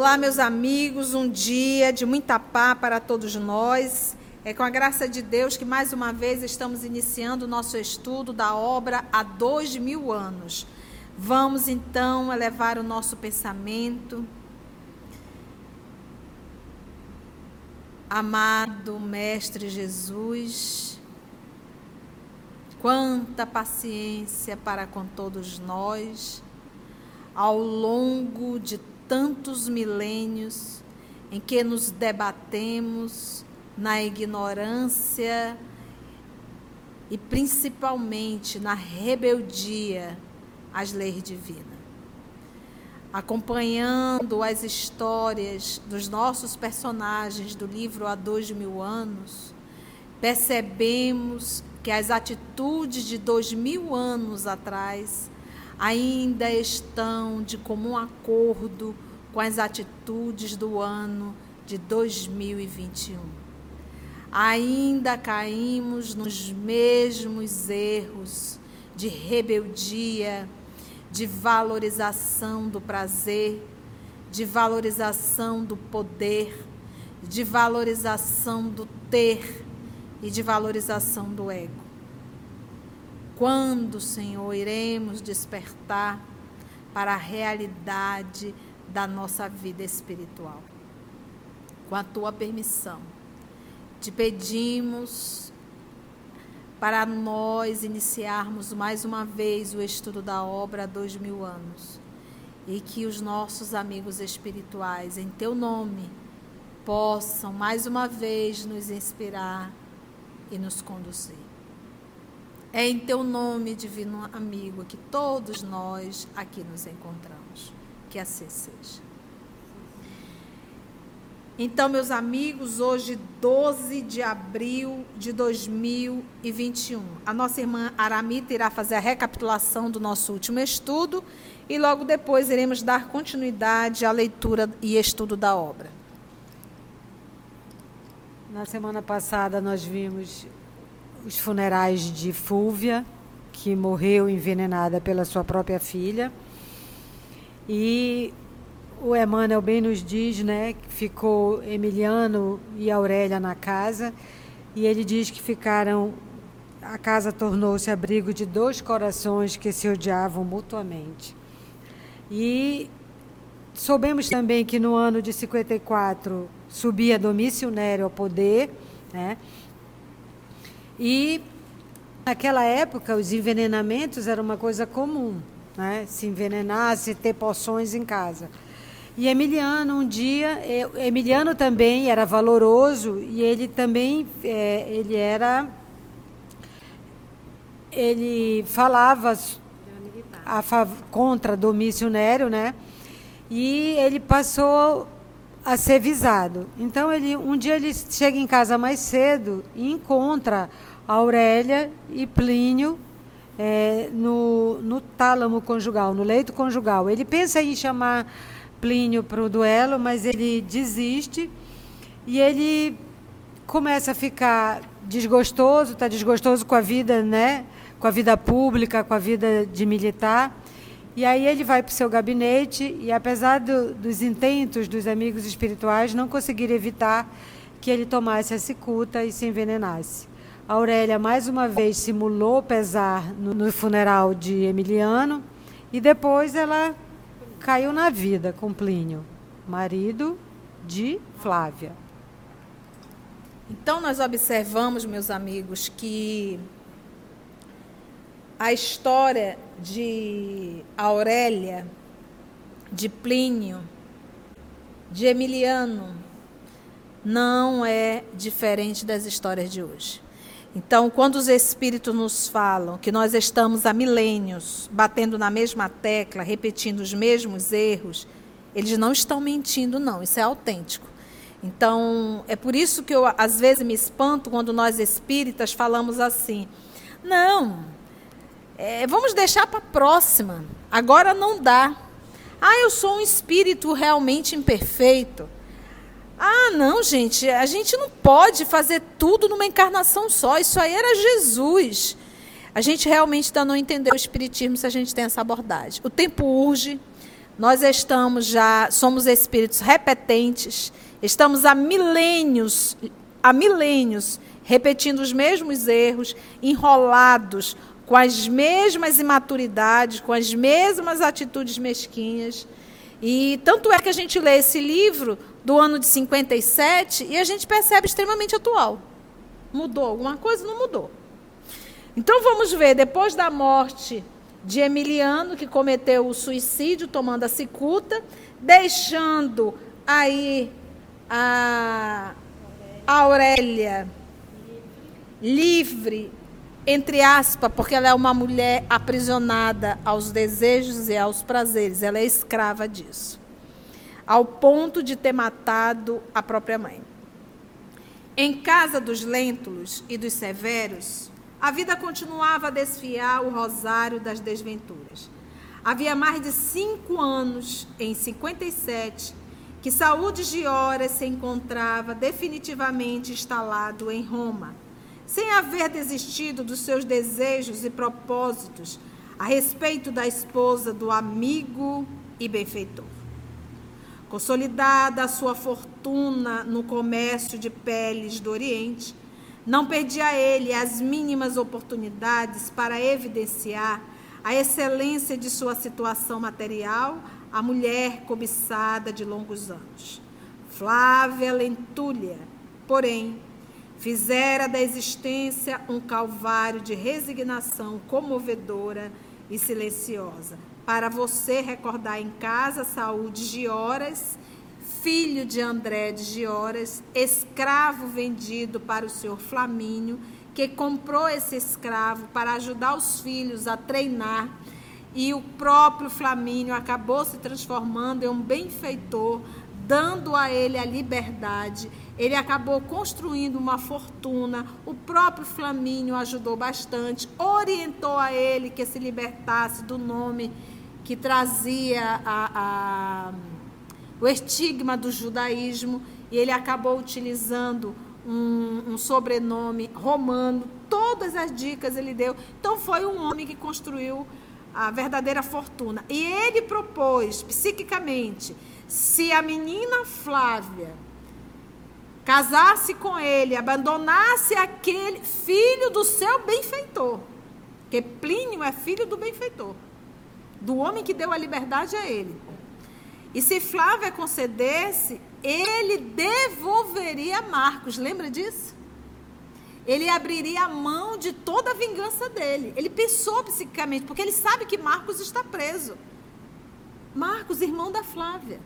Olá, meus amigos, um dia de muita paz para todos nós. É com a graça de Deus que mais uma vez estamos iniciando o nosso estudo da obra há dois mil anos. Vamos então elevar o nosso pensamento. Amado Mestre Jesus, quanta paciência para com todos nós ao longo de tantos milênios em que nos debatemos na ignorância e principalmente na rebeldia às leis divinas. Acompanhando as histórias dos nossos personagens do livro Há Dois Mil Anos, percebemos que as atitudes de dois mil anos atrás ainda estão de comum acordo com as atitudes do ano de 2021. Ainda caímos nos mesmos erros de rebeldia, de valorização do prazer, de valorização do poder, de valorização do ter e de valorização do ego. Quando, Senhor, iremos despertar para a realidade da nossa vida espiritual? Com a tua permissão, te pedimos para nós iniciarmos mais uma vez o estudo da obra há dois mil anos e que os nossos amigos espirituais, em teu nome, possam mais uma vez nos inspirar e nos conduzir. É em teu nome, divino amigo, que todos nós aqui nos encontramos. Que assim seja. Então, meus amigos, hoje, 12 de abril de 2021, a nossa irmã Aramita irá fazer a recapitulação do nosso último estudo e logo depois iremos dar continuidade à leitura e estudo da obra. Na semana passada, nós vimos os funerais de Fúvia, que morreu envenenada pela sua própria filha. E o Emmanuel bem nos diz, né, que ficou Emiliano e Aurélia na casa, e ele diz que ficaram a casa tornou-se abrigo de dois corações que se odiavam mutuamente. E soubemos também que no ano de 54 subia Domício Nério ao poder, né? E naquela época os envenenamentos era uma coisa comum, né? Se envenenar, se ter poções em casa. E Emiliano um dia, Emiliano também era valoroso e ele também é, ele era ele falava a, contra Domício Nério, né? E ele passou a ser visado. Então ele um dia ele chega em casa mais cedo e encontra Aurélia e Plínio é, no, no tálamo conjugal, no leito conjugal. Ele pensa em chamar Plínio para o duelo, mas ele desiste e ele começa a ficar desgostoso, está desgostoso com a vida, né? Com a vida pública, com a vida de militar. E aí ele vai para o seu gabinete e, apesar do, dos intentos dos amigos espirituais, não conseguiram evitar que ele tomasse a cicuta e se envenenasse. Aurélia mais uma vez simulou pesar no, no funeral de Emiliano e depois ela caiu na vida com Plínio, marido de Flávia. Então nós observamos, meus amigos, que a história de Aurélia, de Plínio, de Emiliano, não é diferente das histórias de hoje. Então, quando os espíritos nos falam que nós estamos há milênios batendo na mesma tecla, repetindo os mesmos erros, eles não estão mentindo, não. Isso é autêntico. Então, é por isso que eu às vezes me espanto quando nós espíritas falamos assim: não, é, vamos deixar para a próxima. Agora não dá. Ah, eu sou um espírito realmente imperfeito. Ah, não, gente, a gente não pode fazer tudo numa encarnação só. Isso aí era Jesus. A gente realmente ainda não entendeu o Espiritismo se a gente tem essa abordagem. O tempo urge, nós estamos já, somos espíritos repetentes, estamos há milênios, há milênios, repetindo os mesmos erros, enrolados, com as mesmas imaturidades, com as mesmas atitudes mesquinhas. E tanto é que a gente lê esse livro do ano de 57 e a gente percebe extremamente atual. Mudou alguma coisa? Não mudou. Então vamos ver, depois da morte de Emiliano, que cometeu o suicídio tomando a cicuta, deixando aí a Aurélia livre, entre aspas, porque ela é uma mulher aprisionada aos desejos e aos prazeres, ela é escrava disso, ao ponto de ter matado a própria mãe. Em casa dos Lêntulos e dos Severos, a vida continuava a desfiar o rosário das desventuras. Havia mais de cinco anos, em 57, que Saúde de Horas se encontrava definitivamente instalado em Roma, sem haver desistido dos seus desejos e propósitos a respeito da esposa do amigo e benfeitor. Consolidada a sua fortuna no comércio de peles do Oriente, não perdia ele as mínimas oportunidades para evidenciar a excelência de sua situação material, a mulher cobiçada de longos anos. Flávia Lentulha, porém, fizera da existência um calvário de resignação comovedora e silenciosa. Para você recordar em casa, saúde de horas filho de André de Gioras, escravo vendido para o senhor Flamínio, que comprou esse escravo para ajudar os filhos a treinar, e o próprio Flamínio acabou se transformando em um benfeitor, dando a ele a liberdade. Ele acabou construindo uma fortuna. O próprio Flamínio ajudou bastante, orientou a ele que se libertasse do nome que trazia a, a o estigma do judaísmo, e ele acabou utilizando um, um, sobrenome romano. Todas as dicas ele deu. Então, foi um homem que construiu a verdadeira fortuna. E ele propôs, psiquicamente, se a menina Flávia casasse com ele, abandonasse aquele filho do seu benfeitor, que Plínio é filho do benfeitor, do homem que deu a liberdade a ele. E se Flávia concedesse, ele devolveria Marcos. Lembra disso? Ele abriria a mão de toda a vingança dele. Ele pensou psiquicamente, porque ele sabe que Marcos está preso. Marcos, irmão da Flávia.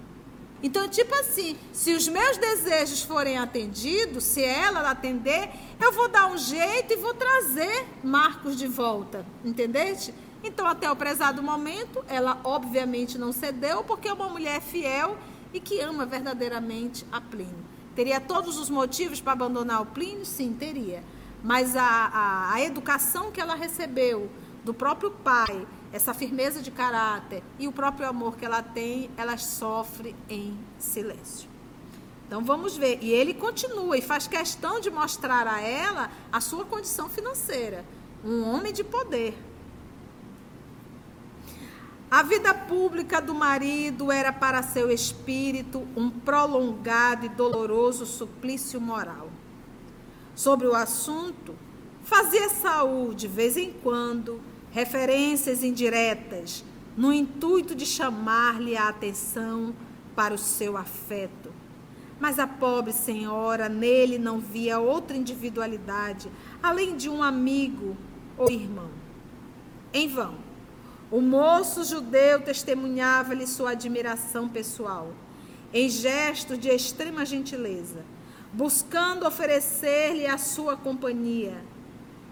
Então, tipo assim, se os meus desejos forem atendidos, se ela atender, eu vou dar um jeito e vou trazer Marcos de volta. Entendeste? Então, até o prezado momento, ela obviamente não cedeu, porque é uma mulher fiel e que ama verdadeiramente a Plínio. Teria todos os motivos para abandonar o Plínio? Sim, teria. Mas a, a, a educação que ela recebeu do próprio pai, essa firmeza de caráter e o próprio amor que ela tem, ela sofre em silêncio. Então vamos ver. E ele continua e faz questão de mostrar a ela a sua condição financeira. Um homem de poder, a vida pública do marido era para seu espírito um prolongado e doloroso suplício moral. Sobre o assunto, fazia Saúl, de vez em quando, referências indiretas, no intuito de chamar-lhe a atenção para o seu afeto. Mas a pobre senhora nele não via outra individualidade, além de um amigo ou irmão. Em vão o moço judeu testemunhava-lhe sua admiração pessoal, em gesto de extrema gentileza, buscando oferecer-lhe a sua companhia.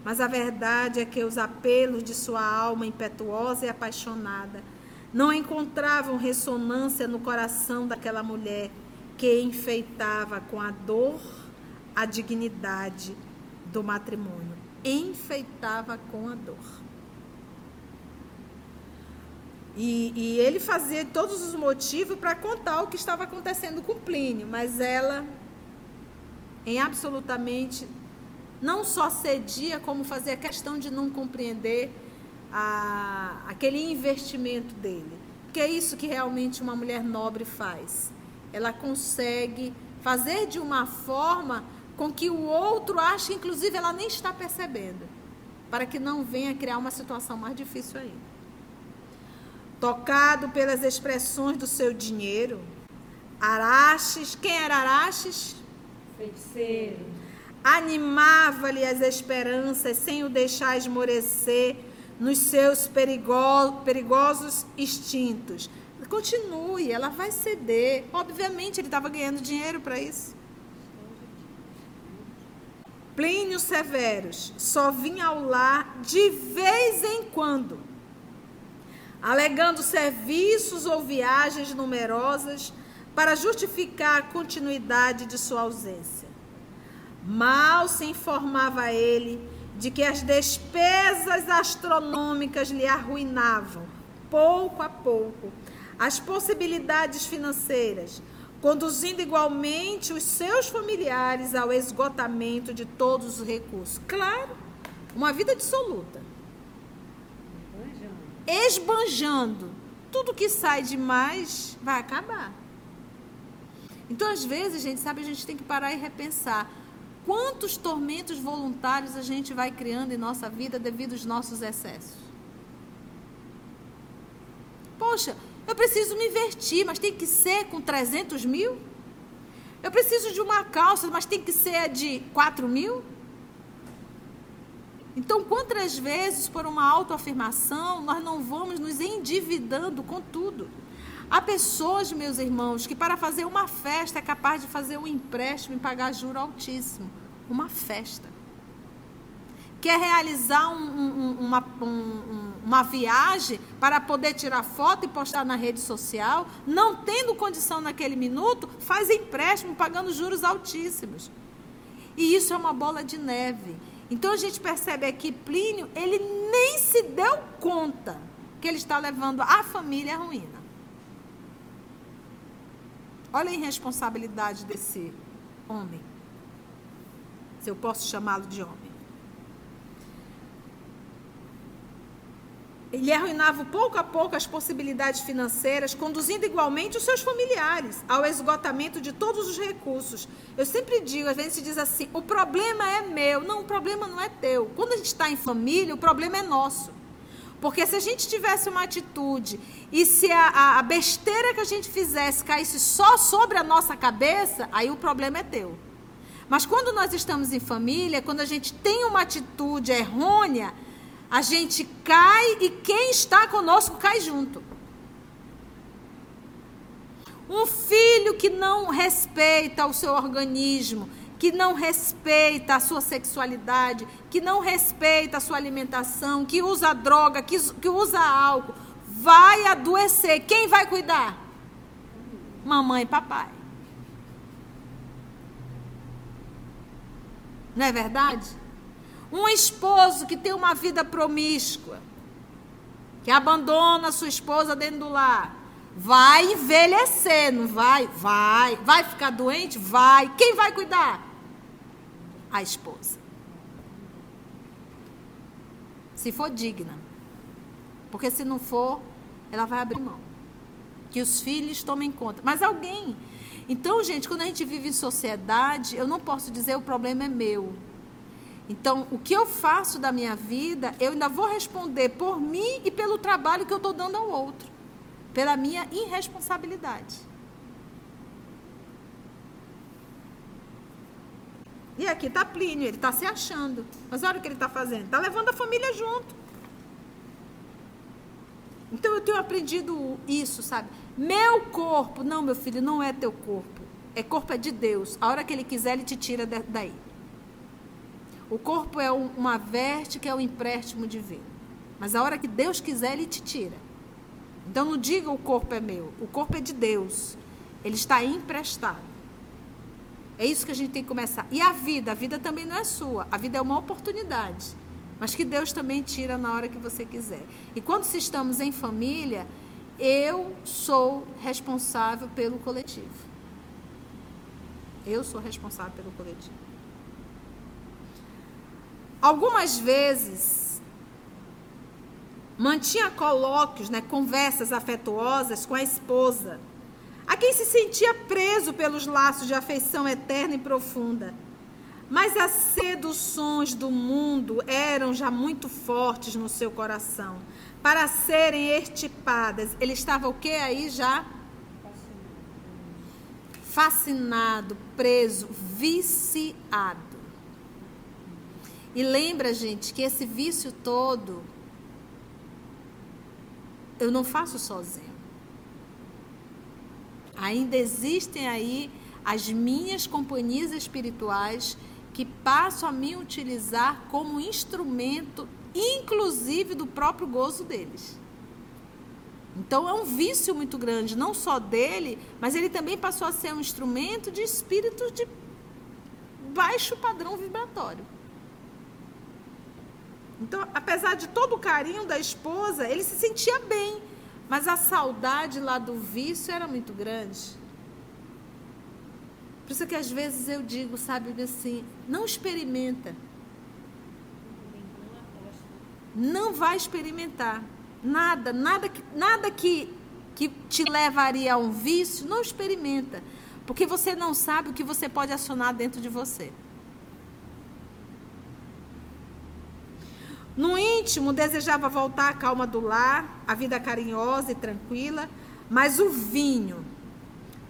Mas a verdade é que os apelos de sua alma impetuosa e apaixonada não encontravam ressonância no coração daquela mulher que enfeitava com a dor a dignidade do matrimônio. Enfeitava com a dor. E, e ele fazia todos os motivos para contar o que estava acontecendo com Plínio, mas ela, em absolutamente, não só cedia, como fazia questão de não compreender a, aquele investimento dele. Porque é isso que realmente uma mulher nobre faz. Ela consegue fazer de uma forma com que o outro ache, inclusive, ela nem está percebendo, para que não venha criar uma situação mais difícil ainda. Tocado pelas expressões do seu dinheiro, Araches, quem era Araches? Feiticeiro. Animava-lhe as esperanças sem o deixar esmorecer nos seus perigo perigosos instintos. Continue, ela vai ceder. Obviamente, ele estava ganhando dinheiro para isso. Plínio Severus só vinha ao lar de vez em quando, alegando serviços ou viagens numerosas para justificar a continuidade de sua ausência. Mal se informava ele de que as despesas astronômicas lhe arruinavam, pouco a pouco, as possibilidades financeiras, conduzindo igualmente os seus familiares ao esgotamento de todos os recursos. Claro, uma vida dissoluta. Esbanjando. Tudo que sai demais vai acabar. Então, às vezes, gente, sabe, a gente tem que parar e repensar. Quantos tormentos voluntários a gente vai criando em nossa vida devido aos nossos excessos? Poxa, eu preciso me investir, mas tem que ser com 300 mil? Eu preciso de uma calça, mas tem que ser de 4 mil? Então, quantas vezes, por uma autoafirmação, nós não vamos nos endividando com tudo? Há pessoas, meus irmãos, que para fazer uma festa é capaz de fazer um empréstimo e pagar juro altíssimo. Uma festa. Quer realizar um, um, uma, um, uma viagem para poder tirar foto e postar na rede social, não tendo condição naquele minuto, faz empréstimo pagando juros altíssimos. E isso é uma bola de neve. Então a gente percebe aqui, Plínio, ele nem se deu conta que ele está levando a família à ruína. Olha a irresponsabilidade desse homem. Se eu posso chamá-lo de homem. Ele arruinava pouco a pouco as possibilidades financeiras, conduzindo igualmente os seus familiares ao esgotamento de todos os recursos. Eu sempre digo, às vezes se diz assim: o problema é meu. Não, o problema não é teu. Quando a gente está em família, o problema é nosso. Porque se a gente tivesse uma atitude e se a, a, besteira que a gente fizesse caísse só sobre a nossa cabeça, aí o problema é teu. Mas quando nós estamos em família, quando a gente tem uma atitude errônea, a gente cai e quem está conosco cai junto. Um filho que não respeita o seu organismo, que não respeita a sua sexualidade, que não respeita a sua alimentação, que usa droga, que, que usa álcool, vai adoecer. Quem vai cuidar? Mamãe e papai. Não é verdade? Um esposo que tem uma vida promíscua, que abandona sua esposa dentro do lar, vai envelhecer, não vai? Vai. Vai ficar doente? Vai. Quem vai cuidar? a esposa. Se for digna. Porque se não for, ela vai abrir mão. Que os filhos tomem conta. Mas alguém. Então, gente, quando a gente vive em sociedade, eu não posso dizer o problema é meu. Então, o que eu faço da minha vida, eu ainda vou responder por mim e pelo trabalho que eu estou dando ao outro. Pela minha irresponsabilidade. E aqui está Plínio, ele está se achando. Mas olha o que ele está fazendo. Está levando a família junto. Então eu tenho aprendido isso, sabe? Meu corpo, não, meu filho, não é teu corpo. É corpo é de Deus. A hora que ele quiser, ele te tira daí. O corpo é uma veste que é um empréstimo divino. Mas a hora que Deus quiser, ele te tira. Então não diga o corpo é meu. O corpo é de Deus. Ele está emprestado. É isso que a gente tem que começar. E a vida, a vida também não é sua. A vida é uma oportunidade. Mas que Deus também tira na hora que você quiser. E quando se estamos em família, eu sou responsável pelo coletivo. Eu sou responsável pelo coletivo. Algumas vezes, mantinha colóquios, né, conversas afetuosas com a esposa, a quem se sentia preso pelos laços de afeição eterna e profunda. Mas as seduções do mundo eram já muito fortes no seu coração. Para serem extirpadas, ele estava o que aí já? Fascinado, preso, viciado. E lembra, gente, que esse vício todo eu não faço sozinho. Ainda existem aí as minhas companhias espirituais que passam a me utilizar como instrumento, inclusive do próprio gozo deles. Então é um vício muito grande, não só dele, mas ele também passou a ser um instrumento de espíritos de baixo padrão vibratório. Então, apesar de todo o carinho da esposa, ele se sentia bem, mas a saudade lá do vício era muito grande. Por isso que às vezes eu digo, sabe, assim, não experimenta. Não vai experimentar. Nada, nada que, nada que, que te levaria a um vício, não experimenta. Porque você não sabe o que você pode acionar dentro de você. No íntimo, desejava voltar à calma do lar, a vida carinhosa e tranquila, mas o vinho,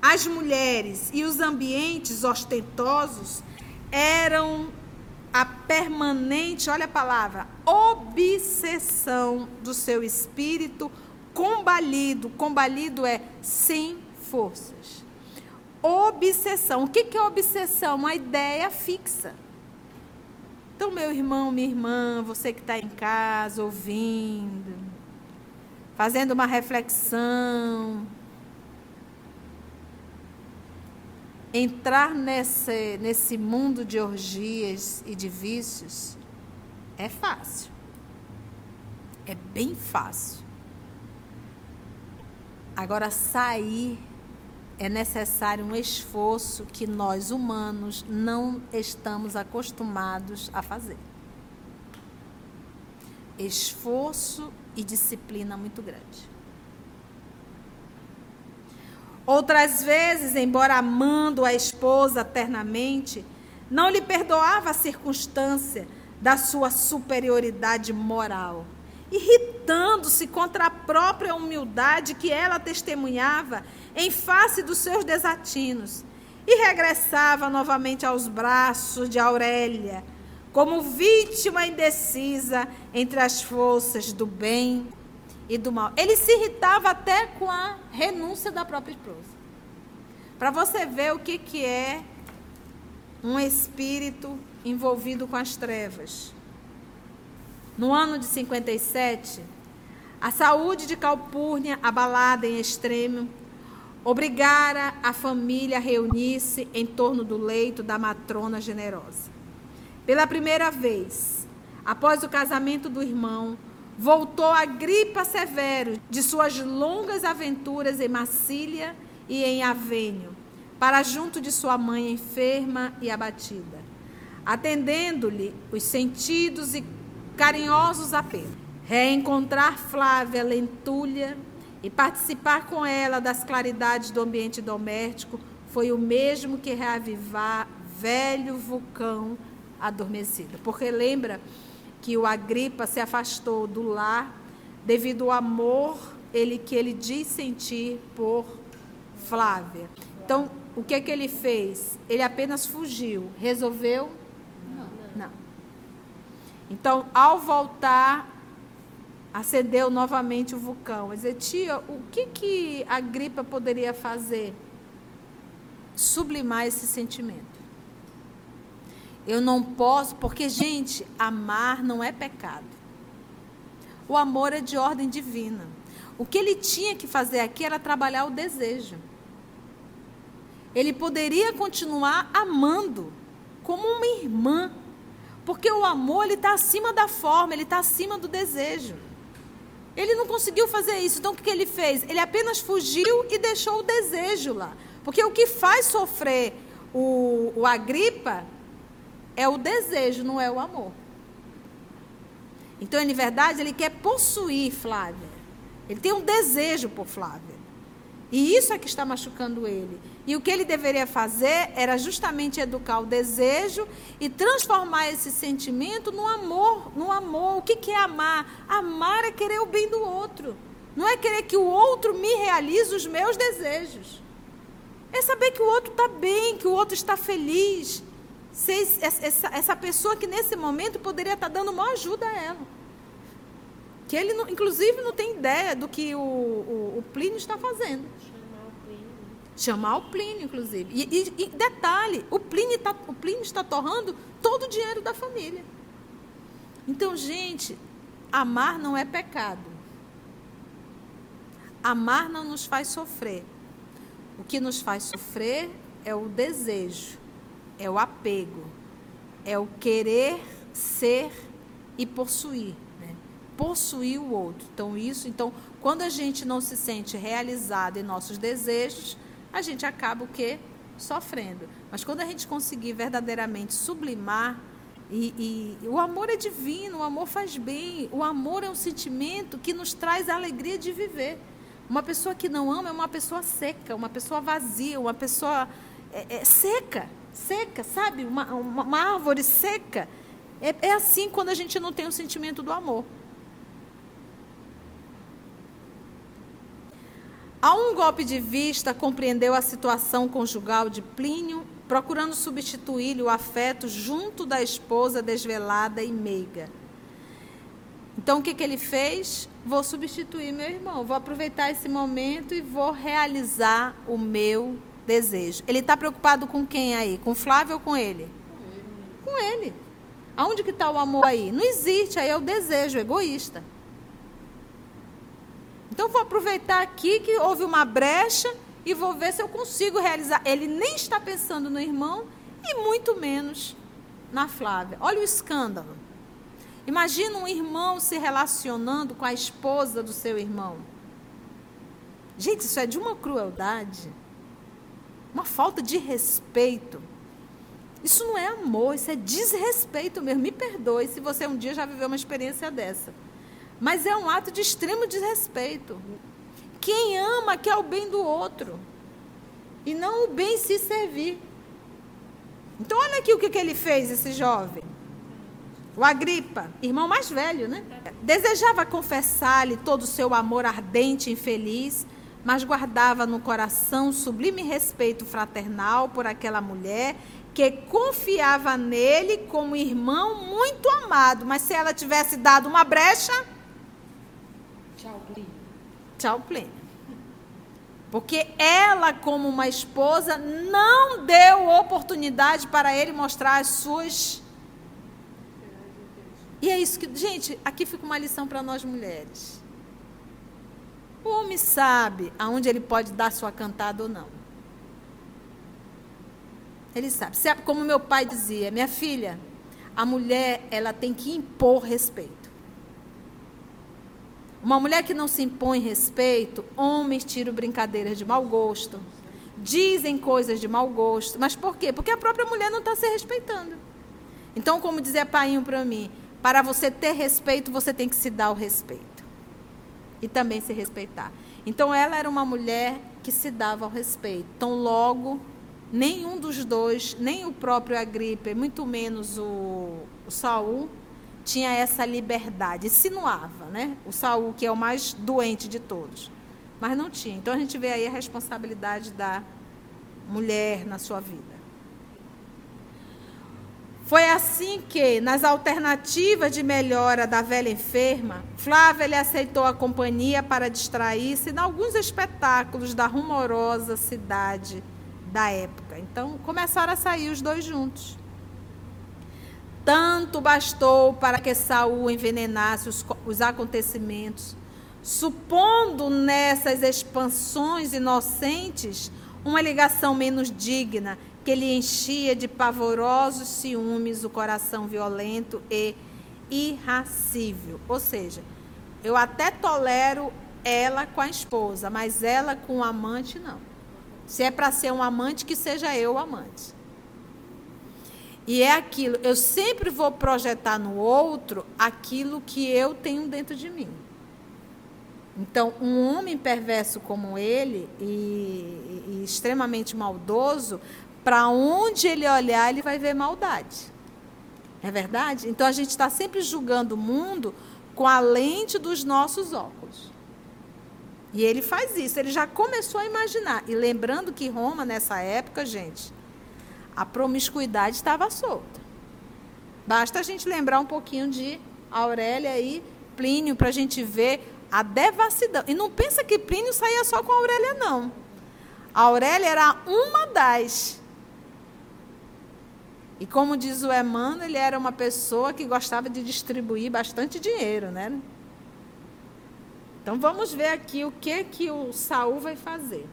as mulheres e os ambientes ostentosos eram a permanente, olha a palavra, obsessão do seu espírito combalido. Combalido é sem forças. Obsessão. O que é obsessão? Uma ideia fixa. Então, meu irmão, minha irmã, você que está em casa ouvindo, fazendo uma reflexão, entrar nesse, nesse mundo de orgias e de vícios é fácil. É bem fácil. Agora, sair é necessário um esforço que nós humanos não estamos acostumados a fazer. Esforço e disciplina muito grande. Outras vezes, embora amando a esposa eternamente, não lhe perdoava a circunstância da sua superioridade moral, irritando-se contra a própria humildade que ela testemunhava em face dos seus desatinos, e regressava novamente aos braços de Aurélia, como vítima indecisa entre as forças do bem e do mal. Ele se irritava até com a renúncia da própria esposa. Para você ver o que, que é um espírito envolvido com as trevas. No ano de 57, a saúde de Calpurnia, abalada em extremo, obrigara a família a reunir-se em torno do leito da matrona generosa. Pela primeira vez, após o casamento do irmão, voltou a Gripa Severo de suas longas aventuras em Massília e em Avênio, para junto de sua mãe enferma e abatida, atendendo-lhe os sentidos e carinhosos apelos. Reencontrar Flávia Lentulha e participar com ela das claridades do ambiente doméstico foi o mesmo que reavivar velho vulcão adormecido. Porque lembra que o Agripa se afastou do lar devido ao amor ele que ele diz sentir por Flávia. Então, o que é que ele fez? Ele apenas fugiu. Resolveu? Não. Não. Então, ao voltar, acendeu novamente o vulcão. Dizer, tia, o que, que a gripa poderia fazer? Sublimar esse sentimento. Eu não posso, porque, gente, amar não é pecado. O amor é de ordem divina. O que ele tinha que fazer aqui era trabalhar o desejo. Ele poderia continuar amando como uma irmã, porque o amor ele está acima da forma, ele está acima do desejo. Ele não conseguiu fazer isso. Então o que ele fez? Ele apenas fugiu e deixou o desejo lá. Porque o que faz sofrer o, o Agripa é o desejo, não é o amor. Então, em verdade, ele quer possuir Flávia. Ele tem um desejo por Flávia. E isso é que está machucando ele. E o que ele deveria fazer era justamente educar o desejo e transformar esse sentimento no amor, no amor. O que, é amar? Amar é querer o bem do outro. Não é querer que o outro me realize os meus desejos. É saber que o outro está bem, que o outro está feliz, essa, essa pessoa que nesse momento poderia estar dando uma ajuda a ela. Que ele, inclusive, não tem ideia do que o, o, o Plínio está fazendo. Chamar o Plínio. Inclusive. E, e, e detalhe, o Plínio, tá, o Plínio está torrando todo o dinheiro da família. Então, gente, amar não é pecado. Amar não nos faz sofrer. O que nos faz sofrer é o desejo é o apego, é o querer ser e possuir, né? possuir o outro. Então isso, então quando a gente não se sente realizado em nossos desejos, a gente acaba o quê? Sofrendo. Mas quando a gente conseguir verdadeiramente sublimar e, e, o amor é divino, o amor faz bem, o amor é um sentimento que nos traz a alegria de viver. Uma pessoa que não ama é uma pessoa seca, uma pessoa vazia, uma pessoa é, é, seca seca, sabe? Uma, uma, uma árvore seca. É, é assim quando a gente não tem o sentimento do amor. A um golpe de vista, compreendeu a situação conjugal de Plínio, procurando substituir-lhe o afeto junto da esposa desvelada e meiga. Então, o que, que ele fez? Vou substituir meu irmão, vou aproveitar esse momento e vou realizar o meu desejo. Ele está preocupado com quem aí? Com Flávio ou com ele? Com ele. Aonde que está o amor aí? Não existe, aí é o desejo egoísta. Então vou aproveitar aqui que houve uma brecha e vou ver se eu consigo realizar. Ele nem está pensando no irmão e muito menos na Flávia. Olha o escândalo. Imagina um irmão se relacionando com a esposa do seu irmão. Gente, isso é de uma crueldade uma falta de respeito. Isso não é amor, isso é desrespeito mesmo. Me perdoe se você um dia já viveu uma experiência dessa. Mas é um ato de extremo desrespeito. Quem ama quer o bem do outro. E não o bem se servir. Então, olha aqui o que, que ele fez, esse jovem. O Agripa, irmão mais velho, né? Desejava confessar-lhe todo o seu amor ardente e infeliz, mas guardava no coração sublime respeito fraternal por aquela mulher que confiava nele como irmão muito amado. Mas se ela tivesse dado uma brecha. Tchau, Plínio. Tchau, Plínio. Porque ela, como uma esposa, não deu oportunidade para ele mostrar as suas. E é isso que. Gente, aqui fica uma lição para nós mulheres. O homem sabe aonde ele pode dar sua cantada ou não. Ele sabe. Como meu pai dizia, minha filha, a mulher ela tem que impor respeito. Uma mulher que não se impõe respeito, homens tiram brincadeiras de mau gosto, dizem coisas de mau gosto. Mas por quê? Porque a própria mulher não está se respeitando. Então, como dizia Painho para mim, para você ter respeito, você tem que se dar o respeito e também se respeitar. Então ela era uma mulher que se dava ao respeito. Então logo nenhum dos dois, nem o próprio Agripa, muito menos o, o Saul, tinha essa liberdade. Insinuava, né? O Saul, que é o mais doente de todos. Mas não tinha. Então a gente vê aí a responsabilidade da mulher na sua vida. Foi assim que, nas alternativas de melhora da velha enferma, Flávia lhe aceitou a companhia para distrair-se em alguns espetáculos da rumorosa cidade da época. Então, começaram a sair os dois juntos. Tanto bastou para que Saul envenenasse os, os acontecimentos, supondo nessas expansões inocentes uma ligação menos digna que lhe enchia de pavorosos ciúmes o coração violento e irracível. Ou seja, eu até tolero ela com a esposa, mas ela com o amante não. Se é para ser um amante, que seja eu o amante. E é aquilo, eu sempre vou projetar no outro aquilo que eu tenho dentro de mim. Então, um homem perverso como ele e, e extremamente maldoso, para onde ele olhar, ele vai ver maldade. É verdade? Então, a gente está sempre julgando o mundo com a lente dos nossos óculos. E ele faz isso, ele já começou a imaginar. E lembrando que Roma, nessa época, gente, a promiscuidade estava solta. Basta a gente lembrar um pouquinho de Aurélia e Plínio para a gente ver a devassidão. E não pensa que Plínio saía só com a Aurélia, não. A Aurélia era uma das. E como diz o Emmanuel, ele era uma pessoa que gostava de distribuir bastante dinheiro, né? Então vamos ver aqui o que que o Saul vai fazer.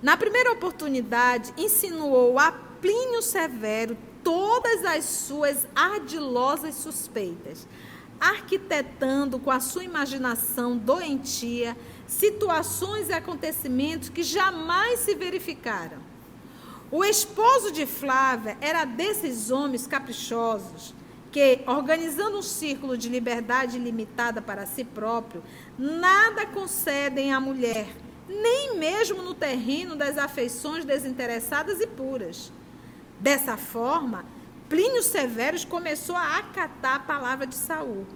Na primeira oportunidade, insinuou a Plínio Severo todas as suas ardilosas suspeitas, arquitetando com a sua imaginação doentia situações e acontecimentos que jamais se verificaram. O esposo de Flávia era desses homens caprichosos que, organizando um círculo de liberdade limitada para si próprio, nada concedem à mulher nem mesmo no terreno das afeições desinteressadas e puras. Dessa forma, Plínio Severus começou a acatar a palavra de Saul,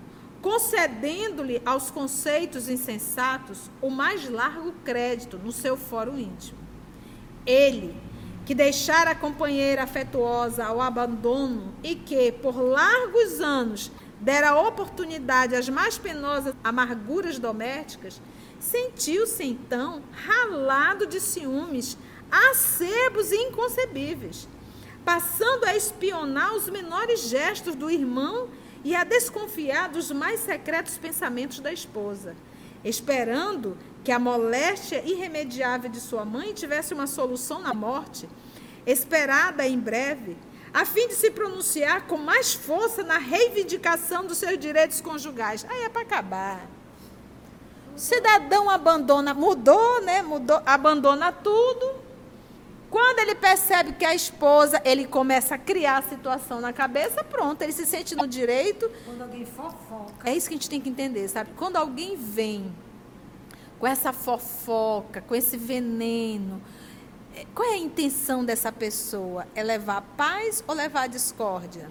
concedendo-lhe aos conceitos insensatos o mais largo crédito no seu fórum íntimo. Ele, que deixara a companheira afetuosa ao abandono e que, por largos anos, dera oportunidade às mais penosas amarguras domésticas, Sentiu-se então ralado de ciúmes, acerbos e inconcebíveis, passando a espionar os menores gestos do irmão e a desconfiar dos mais secretos pensamentos da esposa, esperando que a moléstia irremediável de sua mãe tivesse uma solução na morte, esperada em breve, a fim de se pronunciar com mais força na reivindicação dos seus direitos conjugais. Aí é para acabar. Cidadão abandona, mudou, né? Mudou, abandona tudo. Quando ele percebe que a esposa, ele começa a criar a situação na cabeça, pronto, ele se sente no direito. Quando alguém fofoca. É isso que a gente tem que entender, sabe? Quando alguém vem com essa fofoca, com esse veneno, é, qual é a intenção dessa pessoa? É levar paz ou levar discórdia?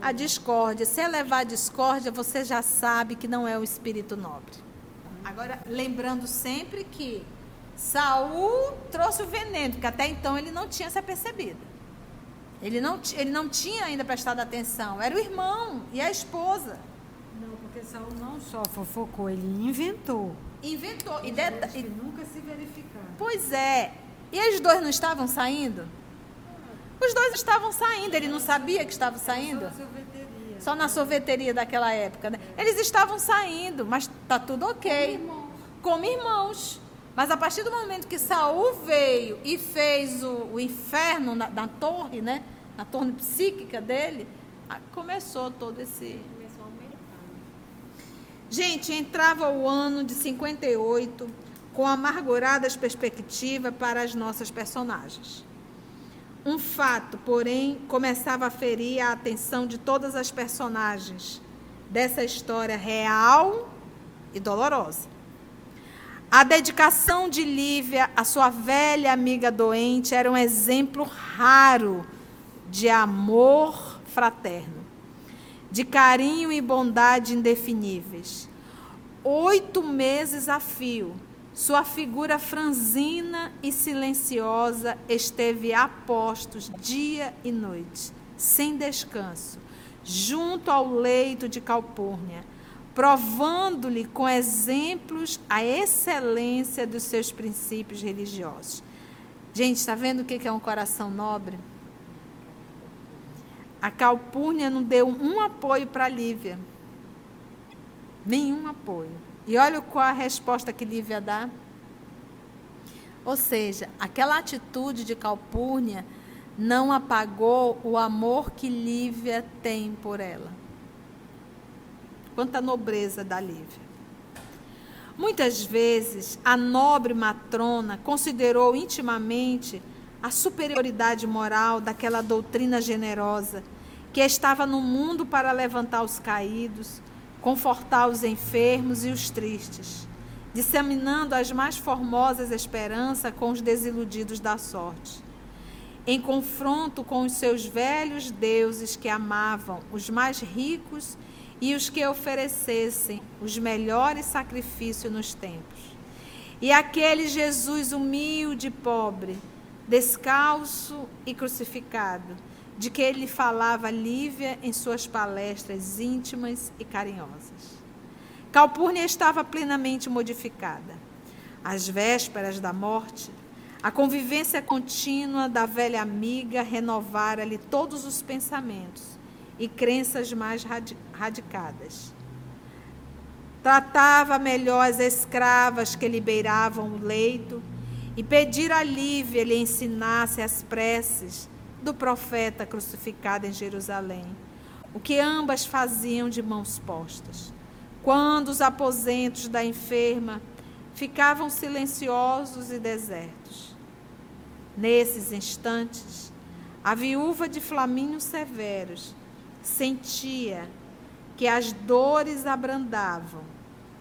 A discórdia. Se é levar discórdia, você já sabe que não é o espírito nobre. Agora, lembrando sempre que Saul trouxe o veneno, porque até então ele não tinha se apercebido. Ele não, ele não tinha ainda prestado atenção. Era o irmão e a esposa. Não, porque Saul não só fofocou, ele inventou. Inventou. E, deta... e nunca se verificaram. Pois é. E os dois não estavam saindo? Os dois estavam saindo. Ele não sabia que estava saindo? Só na sorveteria daquela época. Né? Eles estavam saindo, mas tá tudo ok. Como irmãos. Mas a partir do momento que Saul veio e fez o, o inferno na, na, torre, né? Na torre psíquica dele, começou todo esse. Gente, entrava o ano de 58 com amarguradas perspectivas para as nossas personagens. Um fato, porém, começava a ferir a atenção de todas as personagens dessa história real e dolorosa. A dedicação de Lívia à sua velha amiga doente era um exemplo raro de amor fraterno, de carinho e bondade indefiníveis. Oito meses a fio sua figura franzina e silenciosa esteve a postos dia e noite, sem descanso, junto ao leito de Calpurnia, provando-lhe com exemplos a excelência dos seus princípios religiosos. Gente, está vendo o que é um coração nobre? A Calpurnia não deu um apoio para Lívia. Nenhum apoio. E olha qual a resposta que Lívia dá. Ou seja, aquela atitude de Calpurnia não apagou o amor que Lívia tem por ela. Quanta nobreza da Lívia. Muitas vezes a nobre matrona considerou intimamente a superioridade moral daquela doutrina generosa que estava no mundo para levantar os caídos, confortar os enfermos e os tristes, disseminando as mais formosas esperanças com os desiludidos da sorte. Em confronto com os seus velhos deuses que amavam os mais ricos e os que oferecessem os melhores sacrifícios nos templos. E aquele Jesus humilde e pobre, descalço e crucificado, de que ele falava Lívia em suas palestras íntimas e carinhosas. Calpurnia estava plenamente modificada. Às vésperas da morte, a convivência contínua da velha amiga renovara-lhe todos os pensamentos e crenças mais radicadas. Tratava melhor as escravas que liberavam o leito e pedir a Lívia lhe ensinasse as preces do profeta crucificado em Jerusalém, o que ambas faziam de mãos postas. Quando os aposentos da enferma ficavam silenciosos e desertos. Nesses instantes, a viúva de Flamínio Severos sentia que as dores abrandavam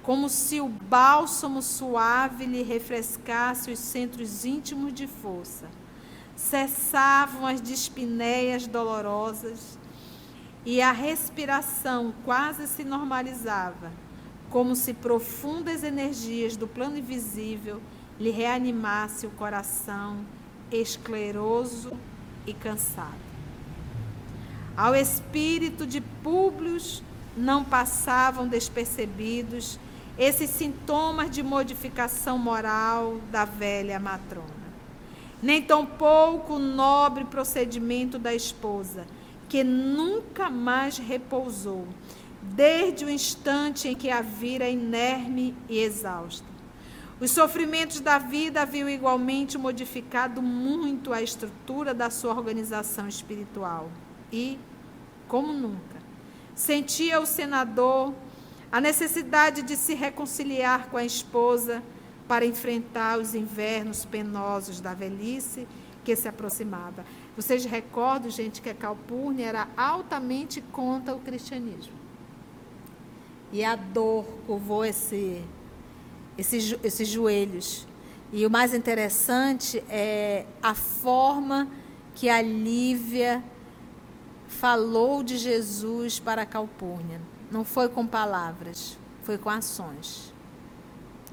como se o bálsamo suave lhe refrescasse os centros íntimos de força. Cessavam as dispineias dolorosas e a respiração quase se normalizava, como se profundas energias do plano invisível lhe reanimasse o coração escleroso e cansado. Ao espírito de Públio não passavam despercebidos esses sintomas de modificação moral da velha matrona. Nem tampouco o nobre procedimento da esposa, que nunca mais repousou, desde o instante em que a vira inerme e exausta. Os sofrimentos da vida haviam igualmente modificado muito a estrutura da sua organização espiritual. E, como nunca, sentia o senador a necessidade de se reconciliar com a esposa para enfrentar os invernos penosos da velhice que se aproximava. Vocês recordam, gente, que a Calpurnia era altamente contra o cristianismo. E a dor curvou esse, esse, esses joelhos. E o mais interessante é a forma que a Lívia falou de Jesus para a Calpurnia. Não foi com palavras, foi com ações.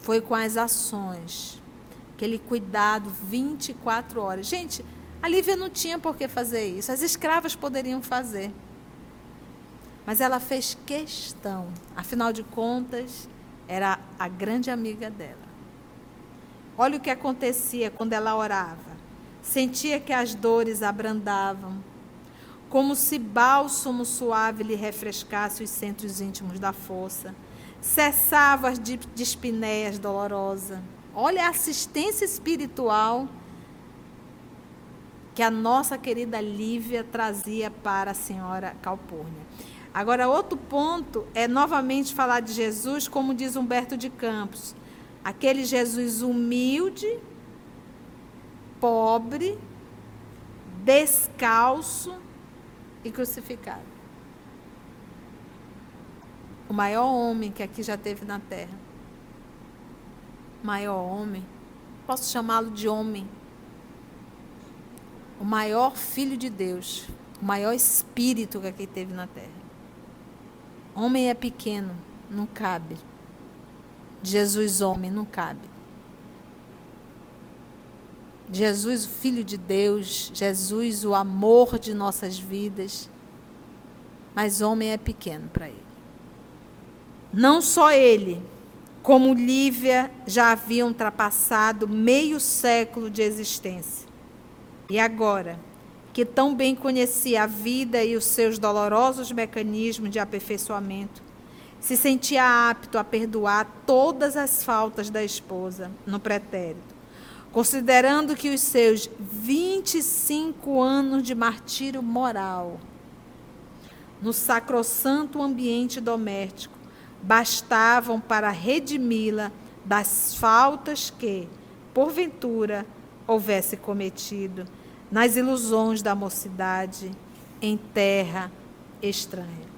Foi com as ações. Aquele cuidado 24 horas. Gente, a Lívia não tinha por que fazer isso. As escravas poderiam fazer. Mas ela fez questão. Afinal de contas, era a grande amiga dela. Olha o que acontecia quando ela orava. Sentia que as dores abrandavam, como se bálsamo suave lhe refrescasse os centros íntimos da força. Cessava as dispineias dolorosas. Olha a assistência espiritual que a nossa querida Lívia trazia para a senhora Calpurnia. Agora, outro ponto é novamente falar de Jesus, como diz Humberto de Campos. Aquele Jesus humilde, pobre, descalço, e crucificado. O maior homem que aqui já teve na terra. Maior homem. Posso chamá-lo de homem. O maior filho de Deus. O maior espírito que aqui teve na terra. Homem é pequeno, não cabe. Jesus, homem, não cabe. Jesus, o Filho de Deus, Jesus, o amor de nossas vidas. Mas homem é pequeno para ele. Não só ele, como Lívia já havia ultrapassado meio século de existência. E agora, que tão bem conhecia a vida e os seus dolorosos mecanismos de aperfeiçoamento, se sentia apto a perdoar todas as faltas da esposa no pretérito considerando que os seus 25 anos de martírio moral no sacrossanto ambiente doméstico bastavam para redimi-la das faltas que, porventura, houvesse cometido nas ilusões da mocidade em terra estranha.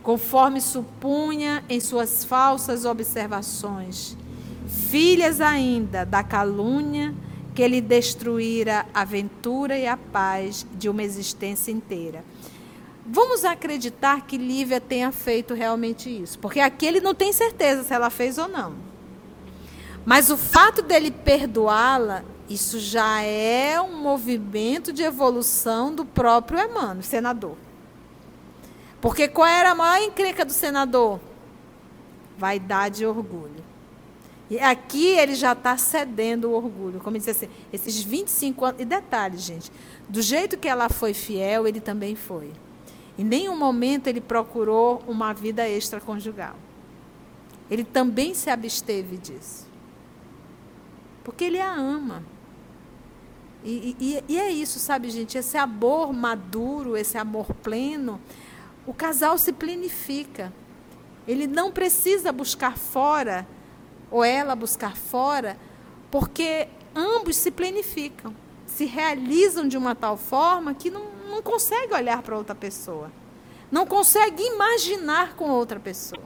Conforme supunha em suas falsas observações, filhas ainda da calúnia que lhe destruíra a ventura e a paz de uma existência inteira. Vamos acreditar que Lívia tenha feito realmente isso, porque aqui ele não tem certeza se ela fez ou não. Mas o fato dele perdoá-la, isso já é um movimento de evolução do próprio Emmanuel, senador. Porque qual era a maior encrenca do senador? Vaidade e orgulho. E aqui ele já está cedendo o orgulho. Como disse assim, esses 25 anos. E detalhe, gente, do jeito que ela foi fiel, ele também foi. Em nenhum momento ele procurou uma vida extraconjugal. Ele também se absteve disso. Porque ele a ama. E, e, e, é isso, sabe, gente? Esse amor maduro, esse amor pleno, o casal se plenifica. Ele não precisa buscar fora, ou ela buscar fora, porque ambos se plenificam, se realizam de uma tal forma que não, não consegue olhar para outra pessoa, não consegue imaginar com outra pessoa.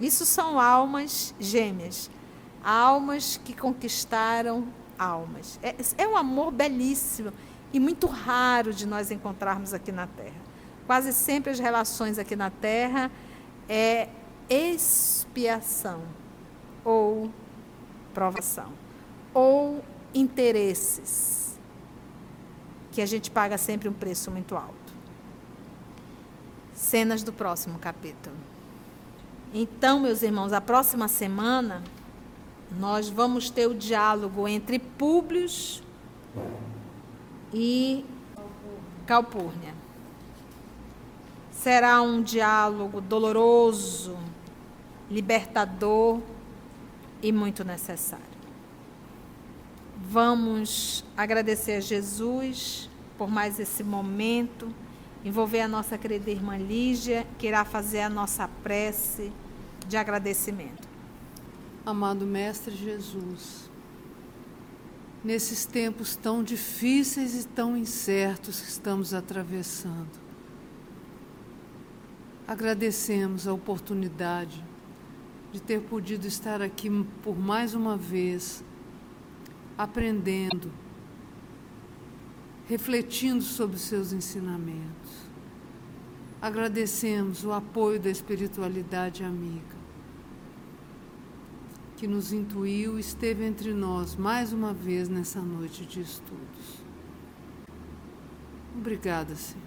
Isso são almas gêmeas, almas que conquistaram almas. É, é um amor belíssimo e muito raro de nós encontrarmos aqui na Terra. Quase sempre as relações aqui na Terra é expiação ou provação ou interesses que a gente paga sempre um preço muito alto. Cenas do próximo capítulo. Então, meus irmãos, a próxima semana nós vamos ter o diálogo entre Públio e Calpurnia. Será um diálogo doloroso, libertador e muito necessário. Vamos agradecer a Jesus por mais esse momento, envolver a nossa querida irmã Lígia, que irá fazer a nossa prece de agradecimento. Amado Mestre Jesus, nesses tempos tão difíceis e tão incertos que estamos atravessando, agradecemos a oportunidade de ter podido estar aqui por mais uma vez, aprendendo, refletindo sobre os seus ensinamentos. Agradecemos o apoio da espiritualidade amiga que nos intuiu esteve entre nós mais uma vez nessa noite de estudos. Obrigada, Senhor.